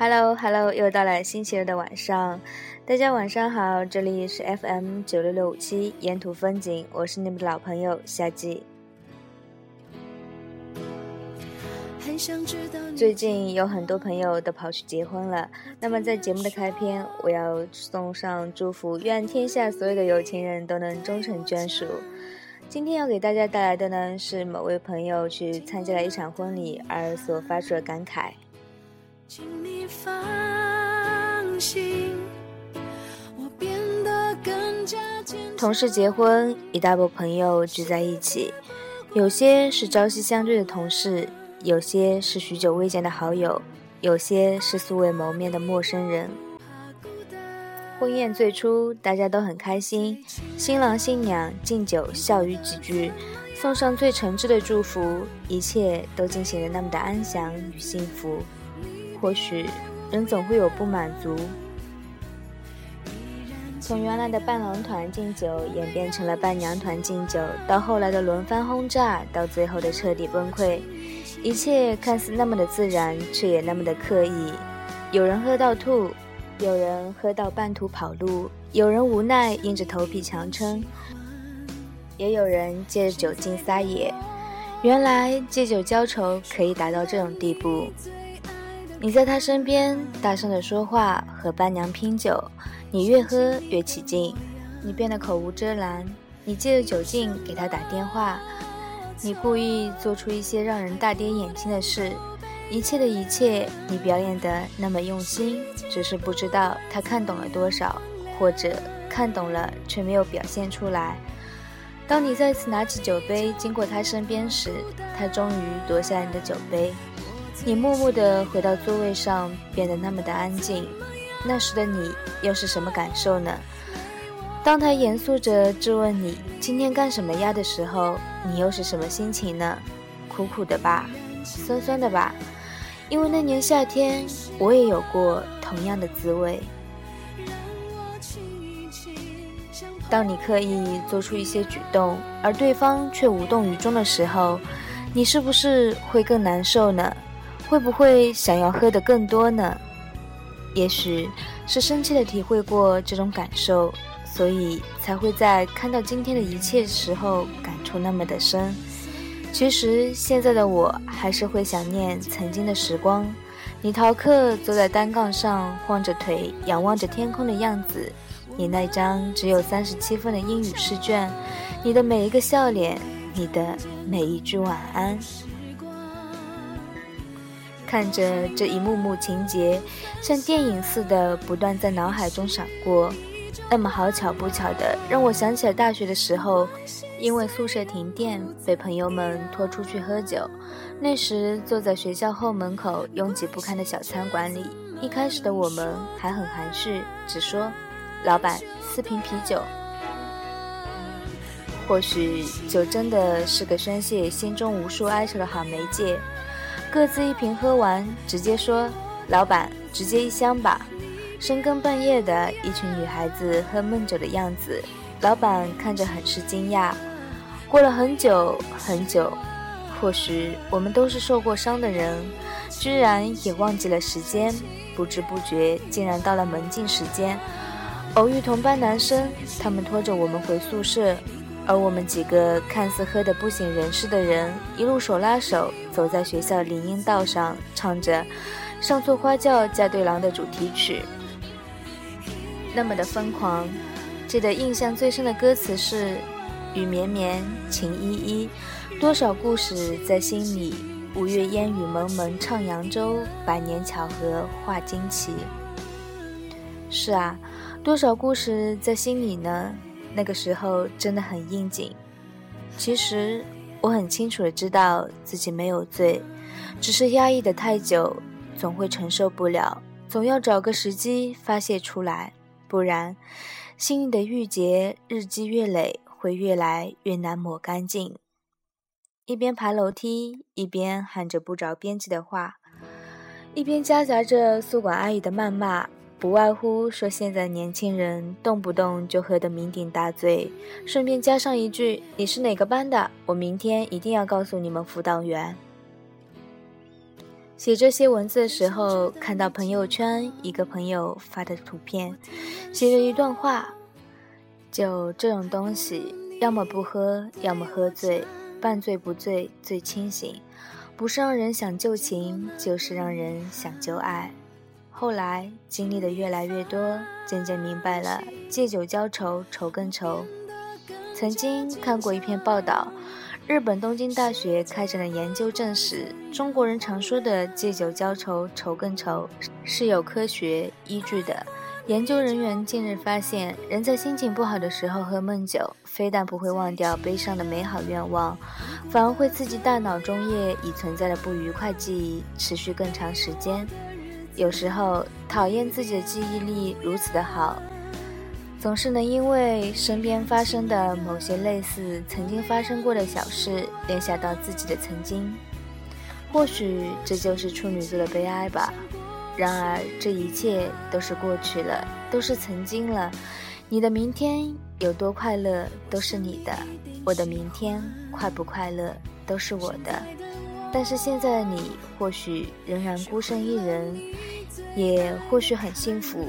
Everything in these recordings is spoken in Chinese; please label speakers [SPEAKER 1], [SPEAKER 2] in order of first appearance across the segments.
[SPEAKER 1] Hello Hello，又到了星期日的晚上，大家晚上好，这里是 FM 九六六五七沿途风景，我是你们的老朋友夏季。最近有很多朋友都跑去结婚了，那么在节目的开篇，我要送上祝福，愿天下所有的有情人都能终成眷属。今天要给大家带来的呢，是某位朋友去参加了一场婚礼而所发出的感慨。请你放心，我变得更加同事结婚，一大波朋友聚在一起，有些是朝夕相对的同事，有些是许久未见的好友，有些是素未谋面的陌生人。婚宴最初，大家都很开心，新郎新娘敬酒笑语几句，送上最诚挚的祝福，一切都进行得那么的安详与幸福。或许人总会有不满足，从原来的伴郎团敬酒演变成了伴娘团敬酒，到后来的轮番轰炸，到最后的彻底崩溃，一切看似那么的自然，却也那么的刻意。有人喝到吐，有人喝到半途跑路，有人无奈硬着头皮强撑，也有人借着酒劲撒野。原来借酒浇愁可以达到这种地步。你在他身边大声的说话，和伴娘拼酒，你越喝越起劲，你变得口无遮拦，你借着酒劲给他打电话，你故意做出一些让人大跌眼镜的事，一切的一切，你表演的那么用心，只是不知道他看懂了多少，或者看懂了却没有表现出来。当你再次拿起酒杯经过他身边时，他终于夺下你的酒杯。你默默地回到座位上，变得那么的安静。那时的你又是什么感受呢？当他严肃着质问你今天干什么呀的时候，你又是什么心情呢？苦苦的吧，酸酸的吧？因为那年夏天，我也有过同样的滋味。当你刻意做出一些举动，而对方却无动于衷的时候，你是不是会更难受呢？会不会想要喝得更多呢？也许是深切的体会过这种感受，所以才会在看到今天的一切时候感触那么的深。其实现在的我还是会想念曾经的时光，你逃课坐在单杠上晃着腿仰望着天空的样子，你那张只有三十七分的英语试卷，你的每一个笑脸，你的每一句晚安。看着这一幕幕情节，像电影似的不断在脑海中闪过。那么好巧不巧的，让我想起了大学的时候，因为宿舍停电，被朋友们拖出去喝酒。那时坐在学校后门口拥挤不堪的小餐馆里，一开始的我们还很含蓄，只说：“老板，四瓶啤酒。”或许酒真的是个宣泄心中无数哀愁的好媒介。各自一瓶喝完，直接说：“老板，直接一箱吧。”深更半夜的一群女孩子喝闷酒的样子，老板看着很是惊讶。过了很久很久，或许我们都是受过伤的人，居然也忘记了时间，不知不觉竟然到了门禁时间。偶遇同班男生，他们拖着我们回宿舍。而我们几个看似喝得不省人事的人，一路手拉手走在学校林荫道上，唱着《上错花轿嫁对郎》的主题曲，那么的疯狂。记得印象最深的歌词是：“雨绵绵，情依依，多少故事在心里。五月烟雨蒙蒙唱扬州，百年巧合画惊奇。”是啊，多少故事在心里呢？那个时候真的很应景。其实我很清楚的知道自己没有醉，只是压抑的太久，总会承受不了，总要找个时机发泄出来，不然心里的郁结日积月累，会越来越难抹干净。一边爬楼梯，一边喊着不着边际的话，一边夹杂着宿管阿姨的谩骂。不外乎说，现在年轻人动不动就喝得酩酊大醉，顺便加上一句：“你是哪个班的？我明天一定要告诉你们辅导员。”写这些文字的时候，看到朋友圈一个朋友发的图片，写着一段话：就这种东西，要么不喝，要么喝醉，半醉不醉最清醒，不是让人想旧情，就是让人想旧爱。后来经历的越来越多，渐渐明白了，借酒浇愁，愁更愁。曾经看过一篇报道。日本东京大学开展的研究证实，中国人常说的“借酒浇愁，愁更愁”是有科学依据的。研究人员近日发现，人在心情不好的时候喝闷酒，非但不会忘掉悲伤的美好愿望，反而会刺激大脑中叶已存在的不愉快记忆，持续更长时间。有时候，讨厌自己的记忆力如此的好。总是能因为身边发生的某些类似曾经发生过的小事，联想到自己的曾经。或许这就是处女座的悲哀吧。然而这一切都是过去了，都是曾经了。你的明天有多快乐都是你的，我的明天快不快乐都是我的。但是现在的你或许仍然孤身一人，也或许很幸福。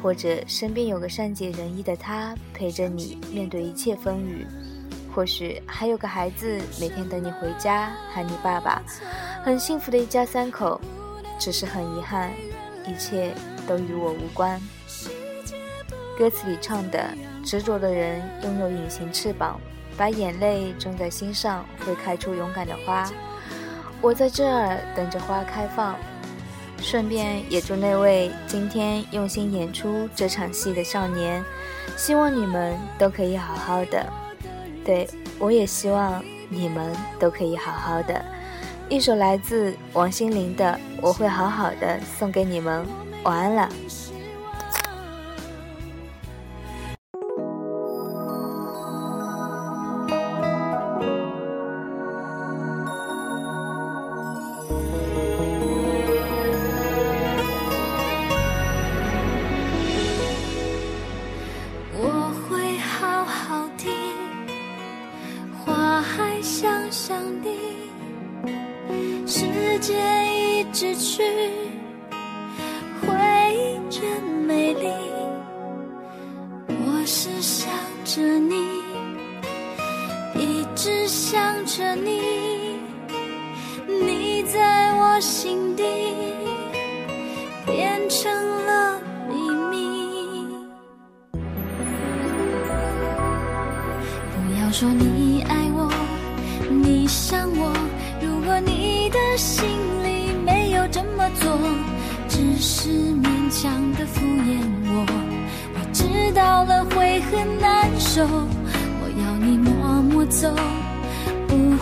[SPEAKER 1] 或者身边有个善解人意的他陪着你面对一切风雨，或许还有个孩子每天等你回家喊你爸爸，很幸福的一家三口。只是很遗憾，一切都与我无关。歌词里唱的：“执着的人拥有隐形翅膀，把眼泪种在心上，会开出勇敢的花。我在这儿等着花开放。”顺便也祝那位今天用心演出这场戏的少年，希望你们都可以好好的。对我也希望你们都可以好好的。一首来自王心凌的《我会好好的》送给你们，晚安了。
[SPEAKER 2] 着你，你在我心底变成了秘密。不要说你爱我，你想我。如果你的心里没有这么做，只是勉强的敷衍我，我知道了会很难受。我要你默默走，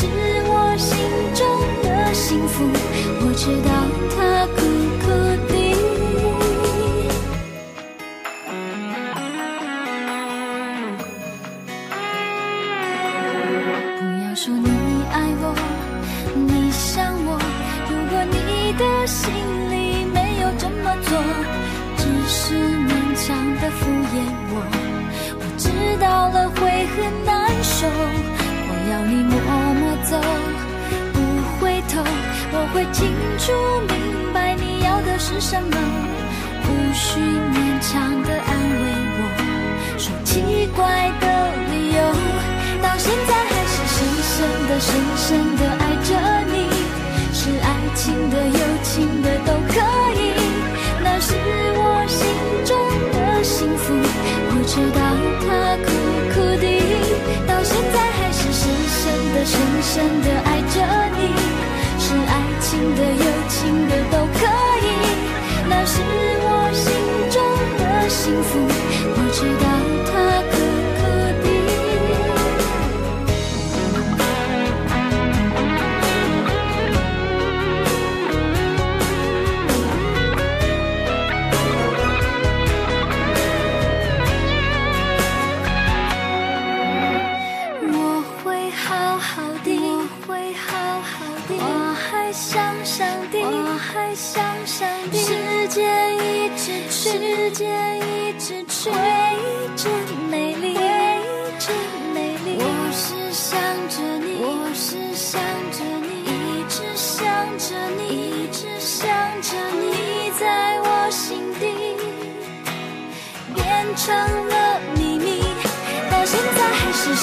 [SPEAKER 2] 是我心中的幸福我知道它苦苦的不要说你爱我你想我如果你的心里没有这么做只是勉强的敷衍我我知道了会很难受要你默默走，不回头，我会清楚明白你要的是什么，无需勉强的安慰我，说奇怪的理由，到现在还是深深的、深深的爱着你，是爱情的、友深、深深的爱着你。是爱情的、友情的都可以，那是我心中的幸福。我知道它